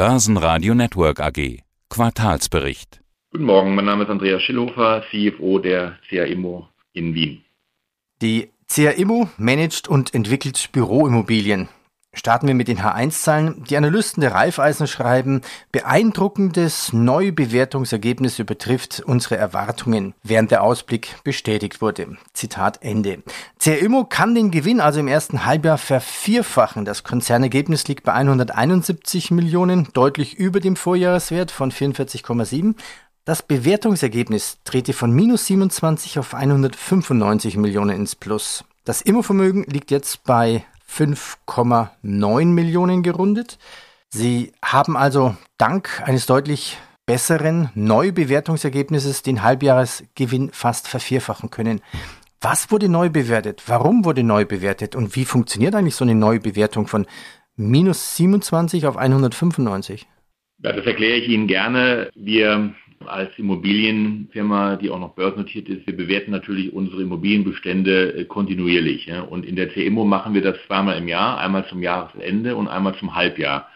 Börsenradio Network AG. Quartalsbericht. Guten Morgen, mein Name ist Andreas Schillhofer, CFO der CA Immo in Wien. Die CA Immo managt und entwickelt Büroimmobilien. Starten wir mit den H1-Zahlen. Die Analysten der Raiffeisen schreiben, beeindruckendes Neubewertungsergebnis übertrifft unsere Erwartungen, während der Ausblick bestätigt wurde. Zitat Ende. CRIMO kann den Gewinn also im ersten Halbjahr vervierfachen. Das Konzernergebnis liegt bei 171 Millionen, deutlich über dem Vorjahreswert von 44,7. Das Bewertungsergebnis drehte von minus 27 auf 195 Millionen ins Plus. Das Immovermögen liegt jetzt bei 5,9 Millionen gerundet. Sie haben also dank eines deutlich besseren Neubewertungsergebnisses den Halbjahresgewinn fast vervierfachen können. Was wurde neu bewertet? Warum wurde neu bewertet? Und wie funktioniert eigentlich so eine Neubewertung von minus 27 auf 195? Ja, das erkläre ich Ihnen gerne. Wir als Immobilienfirma, die auch noch börsennotiert ist, wir bewerten natürlich unsere Immobilienbestände äh, kontinuierlich. Und in der CIMO machen wir das zweimal im Jahr, einmal zum Jahresende und einmal zum Halbjahr.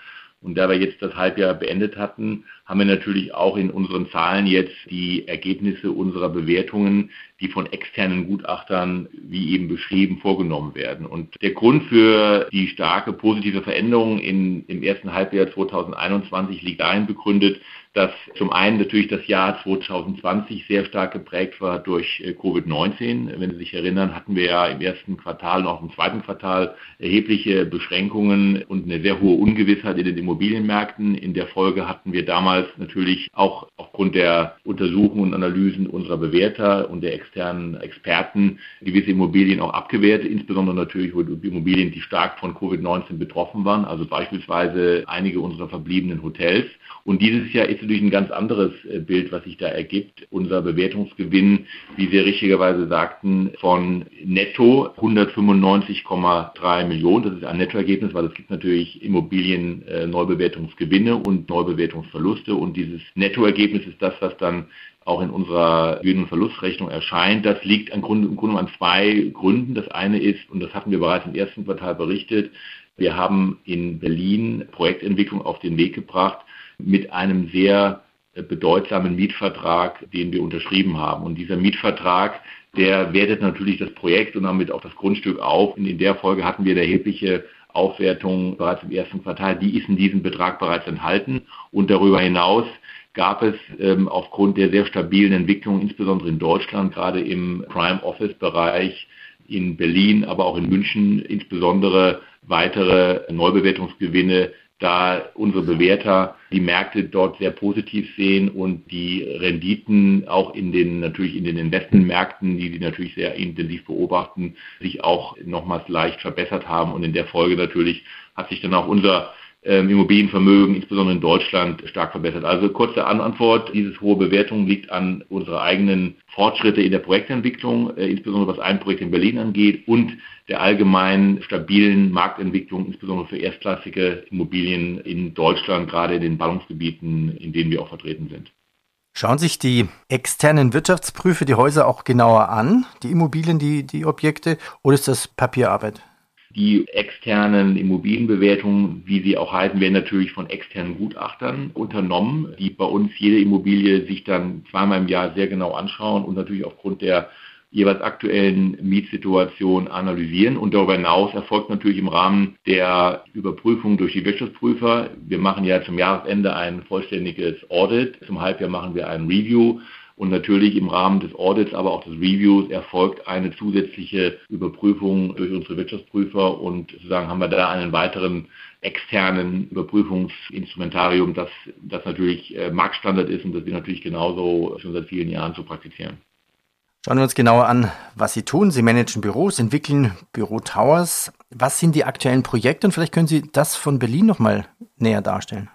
Und da wir jetzt das Halbjahr beendet hatten, haben wir natürlich auch in unseren Zahlen jetzt die Ergebnisse unserer Bewertungen, die von externen Gutachtern, wie eben beschrieben, vorgenommen werden. Und der Grund für die starke positive Veränderung in, im ersten Halbjahr 2021 liegt darin begründet, dass zum einen natürlich das Jahr 2020 sehr stark geprägt war durch äh, Covid-19. Wenn Sie sich erinnern, hatten wir ja im ersten Quartal und auch im zweiten Quartal erhebliche Beschränkungen und eine sehr hohe Ungewissheit in den Immobilienmärkten. In der Folge hatten wir damals natürlich auch aufgrund der Untersuchungen und Analysen unserer Bewerter und der externen Experten gewisse Immobilien auch abgewertet, insbesondere natürlich Immobilien, die stark von Covid-19 betroffen waren, also beispielsweise einige unserer verbliebenen Hotels. Und dieses Jahr ist natürlich ein ganz anderes äh, Bild, was sich da ergibt. Unser Bewertungsgewinn, wie Sie richtigerweise sagten, von netto 195,3 Millionen. Das ist ein Nettoergebnis, weil es gibt natürlich Immobilien äh, Neubewertungsgewinne und Neubewertungsverluste. Und dieses Nettoergebnis ist das, was dann auch in unserer Gewinn- und Verlustrechnung erscheint. Das liegt im Grunde, im Grunde an zwei Gründen. Das eine ist, und das hatten wir bereits im ersten Quartal berichtet, wir haben in Berlin Projektentwicklung auf den Weg gebracht, mit einem sehr äh, bedeutsamen Mietvertrag, den wir unterschrieben haben. Und dieser Mietvertrag, der wertet natürlich das Projekt und damit auch das Grundstück auf. Und in der Folge hatten wir eine erhebliche Aufwertung bereits im ersten Quartal. Die ist in diesem Betrag bereits enthalten. Und darüber hinaus gab es ähm, aufgrund der sehr stabilen Entwicklung, insbesondere in Deutschland, gerade im Prime Office Bereich, in Berlin, aber auch in München, insbesondere weitere Neubewertungsgewinne da unsere Bewerter die Märkte dort sehr positiv sehen und die Renditen auch in den natürlich in den Investmentmärkten, die sie natürlich sehr intensiv beobachten, sich auch nochmals leicht verbessert haben. Und in der Folge natürlich hat sich dann auch unser ähm, Immobilienvermögen, insbesondere in Deutschland, stark verbessert. Also kurze Antwort, diese hohe Bewertung liegt an unsere eigenen Fortschritte in der Projektentwicklung, äh, insbesondere was ein Projekt in Berlin angeht und der allgemein stabilen Marktentwicklung, insbesondere für erstklassige Immobilien in Deutschland, gerade in den Ballungsgebieten, in denen wir auch vertreten sind. Schauen sich die externen Wirtschaftsprüfer die Häuser auch genauer an, die Immobilien, die, die Objekte, oder ist das Papierarbeit? Die externen Immobilienbewertungen, wie sie auch heißen, werden natürlich von externen Gutachtern unternommen, die bei uns jede Immobilie sich dann zweimal im Jahr sehr genau anschauen und natürlich aufgrund der jeweils aktuellen Mietsituation analysieren. Und darüber hinaus erfolgt natürlich im Rahmen der Überprüfung durch die Wirtschaftsprüfer. Wir machen ja zum Jahresende ein vollständiges Audit. Zum Halbjahr machen wir ein Review. Und natürlich im Rahmen des Audits, aber auch des Reviews erfolgt eine zusätzliche Überprüfung durch unsere Wirtschaftsprüfer und sozusagen haben wir da einen weiteren externen Überprüfungsinstrumentarium, das, das natürlich äh, Marktstandard ist und das wir natürlich genauso schon seit vielen Jahren so praktizieren. Schauen wir uns genauer an, was Sie tun. Sie managen Büros, entwickeln Bürotowers. Was sind die aktuellen Projekte? Und vielleicht können Sie das von Berlin nochmal näher darstellen.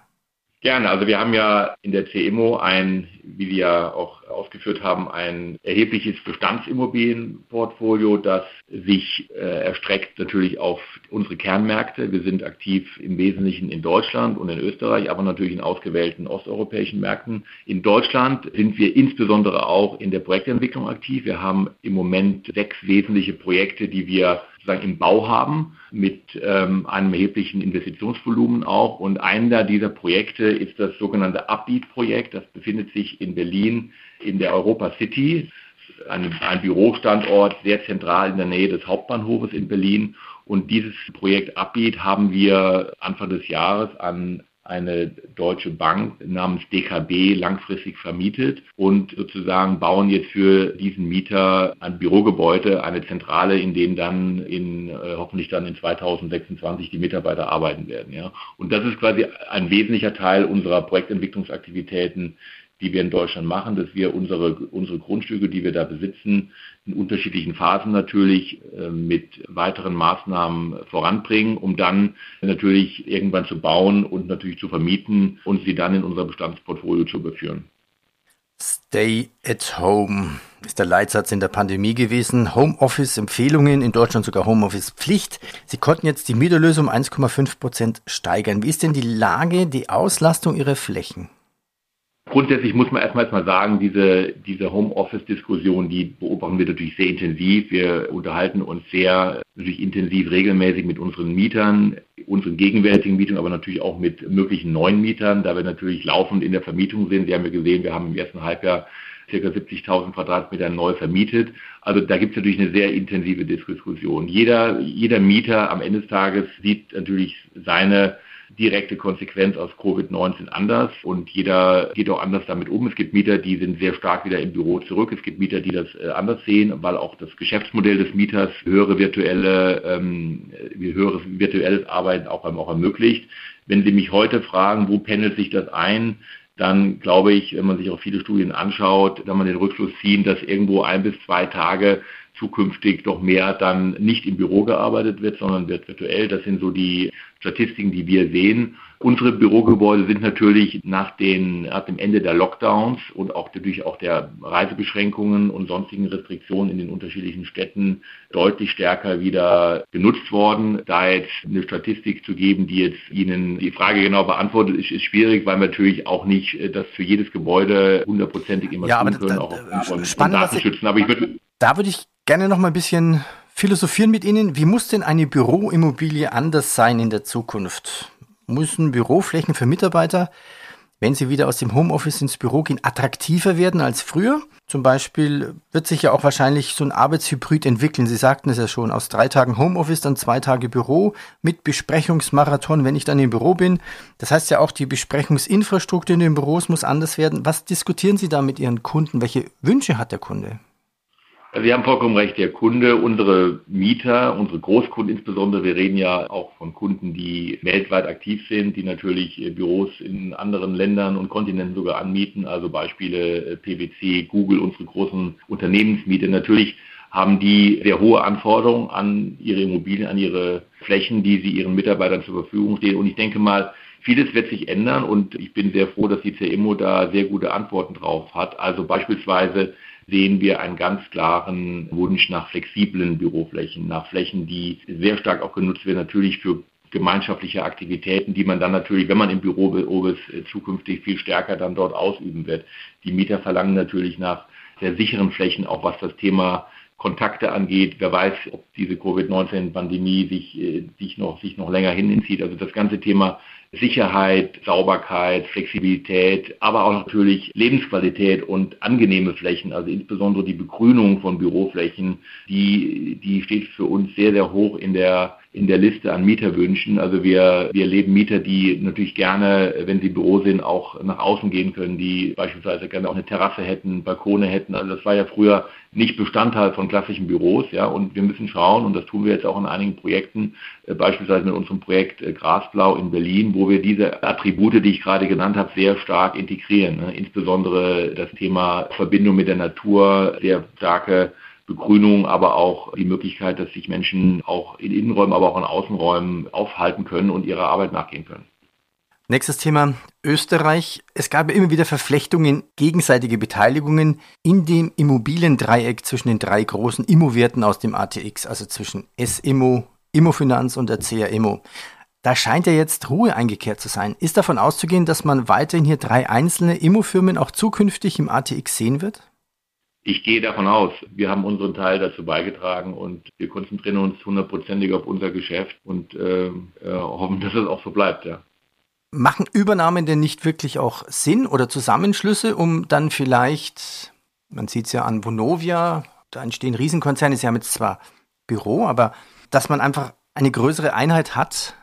Gerne. Also wir haben ja in der CEMO ein, wie Sie ja auch ausgeführt haben, ein erhebliches Bestandsimmobilienportfolio, das sich äh, erstreckt natürlich auf unsere Kernmärkte. Wir sind aktiv im Wesentlichen in Deutschland und in Österreich, aber natürlich in ausgewählten osteuropäischen Märkten. In Deutschland sind wir insbesondere auch in der Projektentwicklung aktiv. Wir haben im Moment sechs wesentliche Projekte, die wir sozusagen im Bau haben, mit ähm, einem erheblichen Investitionsvolumen auch. Und einer dieser Projekte ist das sogenannte Upbeat-Projekt. Das befindet sich in Berlin in der Europa City, ein, ein Bürostandort sehr zentral in der Nähe des Hauptbahnhofes in Berlin. Und dieses Projekt Upbeat haben wir Anfang des Jahres an eine deutsche Bank namens DKB langfristig vermietet und sozusagen bauen jetzt für diesen Mieter ein Bürogebäude, eine Zentrale, in dem dann in äh, hoffentlich dann in 2026 die Mitarbeiter arbeiten werden. Ja. Und das ist quasi ein wesentlicher Teil unserer Projektentwicklungsaktivitäten, die wir in Deutschland machen, dass wir unsere, unsere Grundstücke, die wir da besitzen, in unterschiedlichen Phasen natürlich äh, mit weiteren Maßnahmen voranbringen, um dann natürlich irgendwann zu bauen und natürlich zu vermieten und sie dann in unser Bestandsportfolio zu überführen. Stay at home ist der Leitsatz in der Pandemie gewesen. Homeoffice-Empfehlungen, in Deutschland sogar Homeoffice-Pflicht. Sie konnten jetzt die Mieterlösung um 1,5 Prozent steigern. Wie ist denn die Lage, die Auslastung Ihrer Flächen? Grundsätzlich muss man erstmal mal sagen, diese, diese Homeoffice-Diskussion, die beobachten wir natürlich sehr intensiv. Wir unterhalten uns sehr natürlich intensiv regelmäßig mit unseren Mietern, unseren gegenwärtigen Mietern, aber natürlich auch mit möglichen neuen Mietern, da wir natürlich laufend in der Vermietung sind. Sie haben ja gesehen, wir haben im ersten Halbjahr ca. 70.000 Quadratmeter neu vermietet. Also da gibt es natürlich eine sehr intensive Diskussion. Jeder, jeder Mieter am Ende des Tages sieht natürlich seine direkte Konsequenz aus Covid-19 anders und jeder geht auch anders damit um. Es gibt Mieter, die sind sehr stark wieder im Büro zurück. Es gibt Mieter, die das äh, anders sehen, weil auch das Geschäftsmodell des Mieters höhere virtuelle, ähm, höheres virtuelles Arbeiten auch, auch ermöglicht. Wenn Sie mich heute fragen, wo pendelt sich das ein, dann glaube ich, wenn man sich auch viele Studien anschaut, kann man den Rückschluss ziehen, dass irgendwo ein bis zwei Tage zukünftig doch mehr dann nicht im Büro gearbeitet wird, sondern wird virtuell. Das sind so die Statistiken, die wir sehen. Unsere Bürogebäude sind natürlich nach, den, nach dem Ende der Lockdowns und auch natürlich auch der Reisebeschränkungen und sonstigen Restriktionen in den unterschiedlichen Städten deutlich stärker wieder genutzt worden. Da jetzt eine Statistik zu geben, die jetzt Ihnen die Frage genau beantwortet, ist, ist schwierig, weil wir natürlich auch nicht äh, das für jedes Gebäude hundertprozentig immer ja, tun können, da, auch von, von Datenschützen. Aber ich würde da würde ich gerne noch mal ein bisschen philosophieren mit Ihnen. Wie muss denn eine Büroimmobilie anders sein in der Zukunft? Müssen Büroflächen für Mitarbeiter, wenn sie wieder aus dem Homeoffice ins Büro gehen, attraktiver werden als früher? Zum Beispiel wird sich ja auch wahrscheinlich so ein Arbeitshybrid entwickeln. Sie sagten es ja schon, aus drei Tagen Homeoffice, dann zwei Tage Büro mit Besprechungsmarathon, wenn ich dann im Büro bin. Das heißt ja auch, die Besprechungsinfrastruktur in den Büros muss anders werden. Was diskutieren Sie da mit Ihren Kunden? Welche Wünsche hat der Kunde? Also Sie haben vollkommen recht, der Kunde, unsere Mieter, unsere Großkunden insbesondere, wir reden ja auch von Kunden, die weltweit aktiv sind, die natürlich äh, Büros in anderen Ländern und Kontinenten sogar anmieten, also Beispiele äh, PwC, Google, unsere großen Unternehmensmieter. Natürlich haben die sehr hohe Anforderungen an ihre Immobilien, an ihre Flächen, die sie ihren Mitarbeitern zur Verfügung stehen. Und ich denke mal, Vieles wird sich ändern und ich bin sehr froh, dass die CMO da sehr gute Antworten drauf hat. Also beispielsweise sehen wir einen ganz klaren Wunsch nach flexiblen Büroflächen, nach Flächen, die sehr stark auch genutzt werden, natürlich für gemeinschaftliche Aktivitäten, die man dann natürlich, wenn man im Büro ist, äh, zukünftig viel stärker dann dort ausüben wird. Die Mieter verlangen natürlich nach sehr sicheren Flächen, auch was das Thema Kontakte angeht. Wer weiß, ob diese Covid-19-Pandemie sich, äh, sich, noch, sich noch länger hinzieht. Also das ganze Thema Sicherheit, Sauberkeit, Flexibilität, aber auch natürlich Lebensqualität und angenehme Flächen, also insbesondere die Begrünung von Büroflächen, die, die steht für uns sehr, sehr hoch in der in der Liste an Mieterwünschen. Also wir, wir erleben Mieter, die natürlich gerne, wenn sie im Büro sind, auch nach außen gehen können, die beispielsweise gerne auch eine Terrasse hätten, Balkone hätten. Also das war ja früher nicht Bestandteil von klassischen Büros, ja. Und wir müssen schauen, und das tun wir jetzt auch in einigen Projekten, äh, beispielsweise mit unserem Projekt äh, Grasblau in Berlin, wo wir diese Attribute, die ich gerade genannt habe, sehr stark integrieren. Ne? Insbesondere das Thema Verbindung mit der Natur, sehr starke Begrünung, aber auch die Möglichkeit, dass sich Menschen auch in Innenräumen, aber auch in Außenräumen aufhalten können und ihrer Arbeit nachgehen können. Nächstes Thema Österreich. Es gab immer wieder Verflechtungen, gegenseitige Beteiligungen in dem Immobiliendreieck zwischen den drei großen Immowerten aus dem ATX, also zwischen S-Immo, Immofinanz und der CR-Immo. Da scheint ja jetzt Ruhe eingekehrt zu sein. Ist davon auszugehen, dass man weiterhin hier drei einzelne Immofirmen auch zukünftig im ATX sehen wird? Ich gehe davon aus, wir haben unseren Teil dazu beigetragen und wir konzentrieren uns hundertprozentig auf unser Geschäft und äh, äh, hoffen, dass es auch so bleibt. Ja. Machen Übernahmen denn nicht wirklich auch Sinn oder Zusammenschlüsse, um dann vielleicht, man sieht es ja an Vonovia, da entstehen Riesenkonzerne, sie haben jetzt zwar Büro, aber dass man einfach eine größere Einheit hat,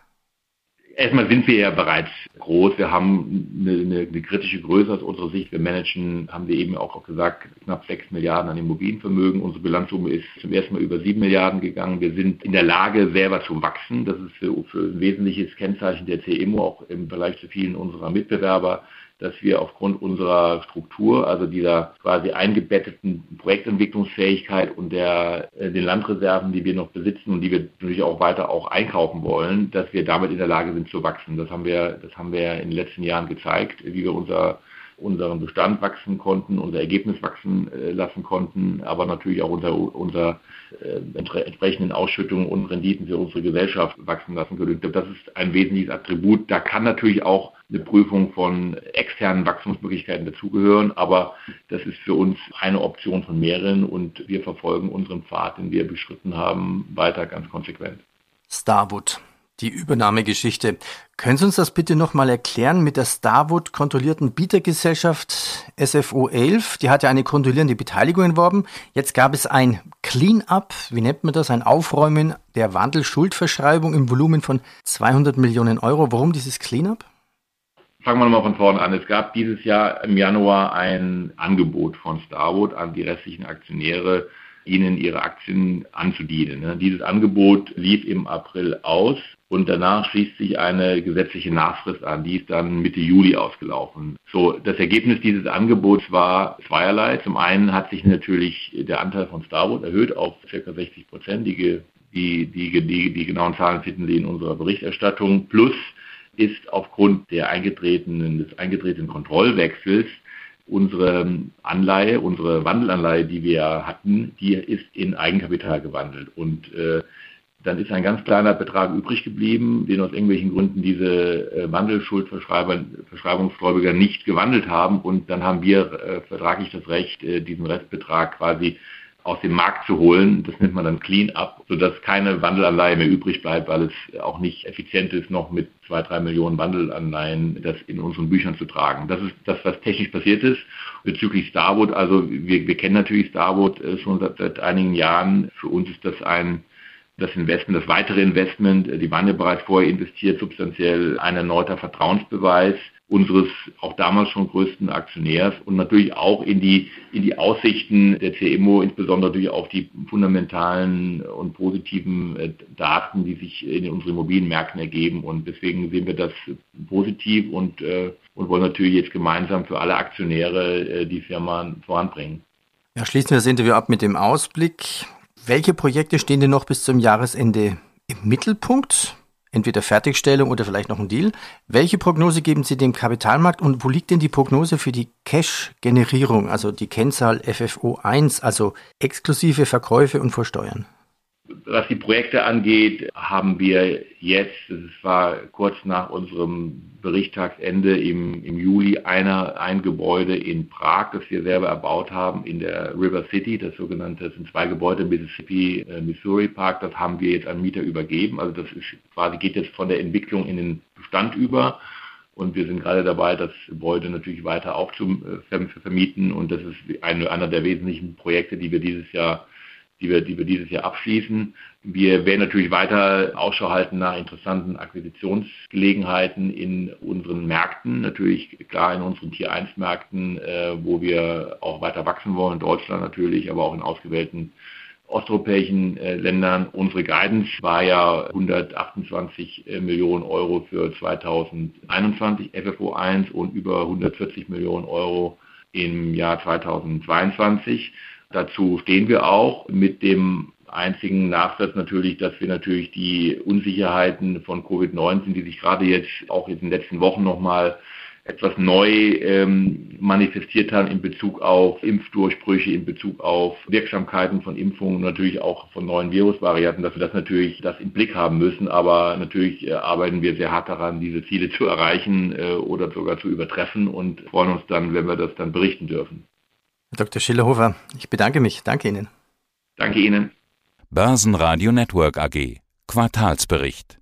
Erstmal sind wir ja bereits groß. Wir haben eine, eine, eine, kritische Größe aus unserer Sicht. Wir managen, haben wir eben auch gesagt, knapp 6 Milliarden an Immobilienvermögen. Unsere Bilanzsumme ist zum ersten Mal über 7 Milliarden gegangen. Wir sind in der Lage, selber zu wachsen. Das ist für, für ein wesentliches Kennzeichen der CMO, auch im Vergleich zu vielen unserer Mitbewerber dass wir aufgrund unserer Struktur, also dieser quasi eingebetteten Projektentwicklungsfähigkeit und der, äh, den Landreserven, die wir noch besitzen und die wir natürlich auch weiter auch einkaufen wollen, dass wir damit in der Lage sind zu wachsen. Das haben wir, das haben wir in den letzten Jahren gezeigt, wie wir unser unseren Bestand wachsen konnten, unser Ergebnis wachsen äh, lassen konnten, aber natürlich auch unser, unser äh, entsprechenden Ausschüttungen und Renditen für unsere Gesellschaft wachsen lassen können. Das ist ein wesentliches Attribut. Da kann natürlich auch eine Prüfung von externen Wachstumsmöglichkeiten dazugehören, aber das ist für uns eine Option von mehreren und wir verfolgen unseren Pfad, den wir beschritten haben, weiter ganz konsequent. Starwood die Übernahmegeschichte. Können Sie uns das bitte nochmal erklären mit der Starwood kontrollierten Bietergesellschaft SFO 11? Die hat ja eine kontrollierende Beteiligung erworben. Jetzt gab es ein Clean-up, wie nennt man das? Ein Aufräumen der Wandelschuldverschreibung im Volumen von 200 Millionen Euro. Warum dieses Clean-up? Fangen wir mal von vorne an. Es gab dieses Jahr im Januar ein Angebot von Starwood an die restlichen Aktionäre, ihnen ihre Aktien anzudienen. Ne? Dieses Angebot lief im April aus und danach schließt sich eine gesetzliche Nachfrist an. Die ist dann Mitte Juli ausgelaufen. So, das Ergebnis dieses Angebots war zweierlei. Zum einen hat sich natürlich der Anteil von Starwood erhöht auf ca. 60 Prozent. Die, die, die, die, genauen Zahlen finden Sie in unserer Berichterstattung. Plus ist aufgrund der eingetretenen, des eingetretenen Kontrollwechsels unsere Anleihe, unsere Wandelanleihe, die wir hatten, die ist in Eigenkapital gewandelt. Und äh, dann ist ein ganz kleiner Betrag übrig geblieben, den aus irgendwelchen Gründen diese äh, Wandelschuldverschreibungsgläubiger nicht gewandelt haben. Und dann haben wir äh, vertraglich das Recht, äh, diesen Restbetrag quasi aus dem Markt zu holen. Das nennt man dann Clean Up, sodass keine Wandelanleihe mehr übrig bleibt, weil es auch nicht effizient ist, noch mit zwei, drei Millionen Wandelanleihen das in unseren Büchern zu tragen. Das ist das, was technisch passiert ist. Bezüglich Starwood, also wir, wir kennen natürlich Starwood äh, schon seit, seit einigen Jahren. Für uns ist das ein das Investment, das weitere Investment, äh, die waren ja bereits vorher investiert, substanziell ein erneuter Vertrauensbeweis unseres auch damals schon größten Aktionärs und natürlich auch in die, in die Aussichten der CMO, insbesondere durch auch die fundamentalen und positiven äh, Daten, die sich in unseren Immobilienmärkten ergeben. Und deswegen sehen wir das positiv und, äh, und wollen natürlich jetzt gemeinsam für alle Aktionäre die Firma voranbringen. Ja, schließen wir das Interview ab mit dem Ausblick. Welche Projekte stehen denn noch bis zum Jahresende im Mittelpunkt? Entweder Fertigstellung oder vielleicht noch ein Deal. Welche Prognose geben Sie dem Kapitalmarkt und wo liegt denn die Prognose für die Cash-Generierung, also die Kennzahl FFO 1, also exklusive Verkäufe und Vorsteuern? Was die Projekte angeht, haben wir jetzt, es war kurz nach unserem Berichttagsende im, im Juli, einer, ein Gebäude in Prag, das wir selber erbaut haben, in der River City, das sogenannte, das sind zwei Gebäude, Mississippi, äh, Missouri Park, das haben wir jetzt an Mieter übergeben. Also das ist quasi, geht jetzt von der Entwicklung in den Bestand über. Und wir sind gerade dabei, das Gebäude natürlich weiter aufzuvermieten. Und das ist eine, einer der wesentlichen Projekte, die wir dieses Jahr die wir, die wir dieses Jahr abschließen. Wir werden natürlich weiter Ausschau halten nach interessanten Akquisitionsgelegenheiten in unseren Märkten, natürlich klar in unseren Tier 1 Märkten, äh, wo wir auch weiter wachsen wollen, Deutschland natürlich, aber auch in ausgewählten osteuropäischen äh, Ländern. Unsere Guidance war ja 128 äh, Millionen Euro für 2021 FFO 1 und über 140 Millionen Euro im Jahr 2022. Dazu stehen wir auch mit dem einzigen Nachsatz natürlich, dass wir natürlich die Unsicherheiten von Covid-19, die sich gerade jetzt auch in den letzten Wochen nochmal etwas neu ähm, manifestiert haben in Bezug auf Impfdurchbrüche, in Bezug auf Wirksamkeiten von Impfungen, natürlich auch von neuen Virusvarianten, dass wir das natürlich das im Blick haben müssen. Aber natürlich äh, arbeiten wir sehr hart daran, diese Ziele zu erreichen äh, oder sogar zu übertreffen und freuen uns dann, wenn wir das dann berichten dürfen. Dr. Schillerhofer, ich bedanke mich. Danke Ihnen. Danke Ihnen. Börsenradio Network AG. Quartalsbericht.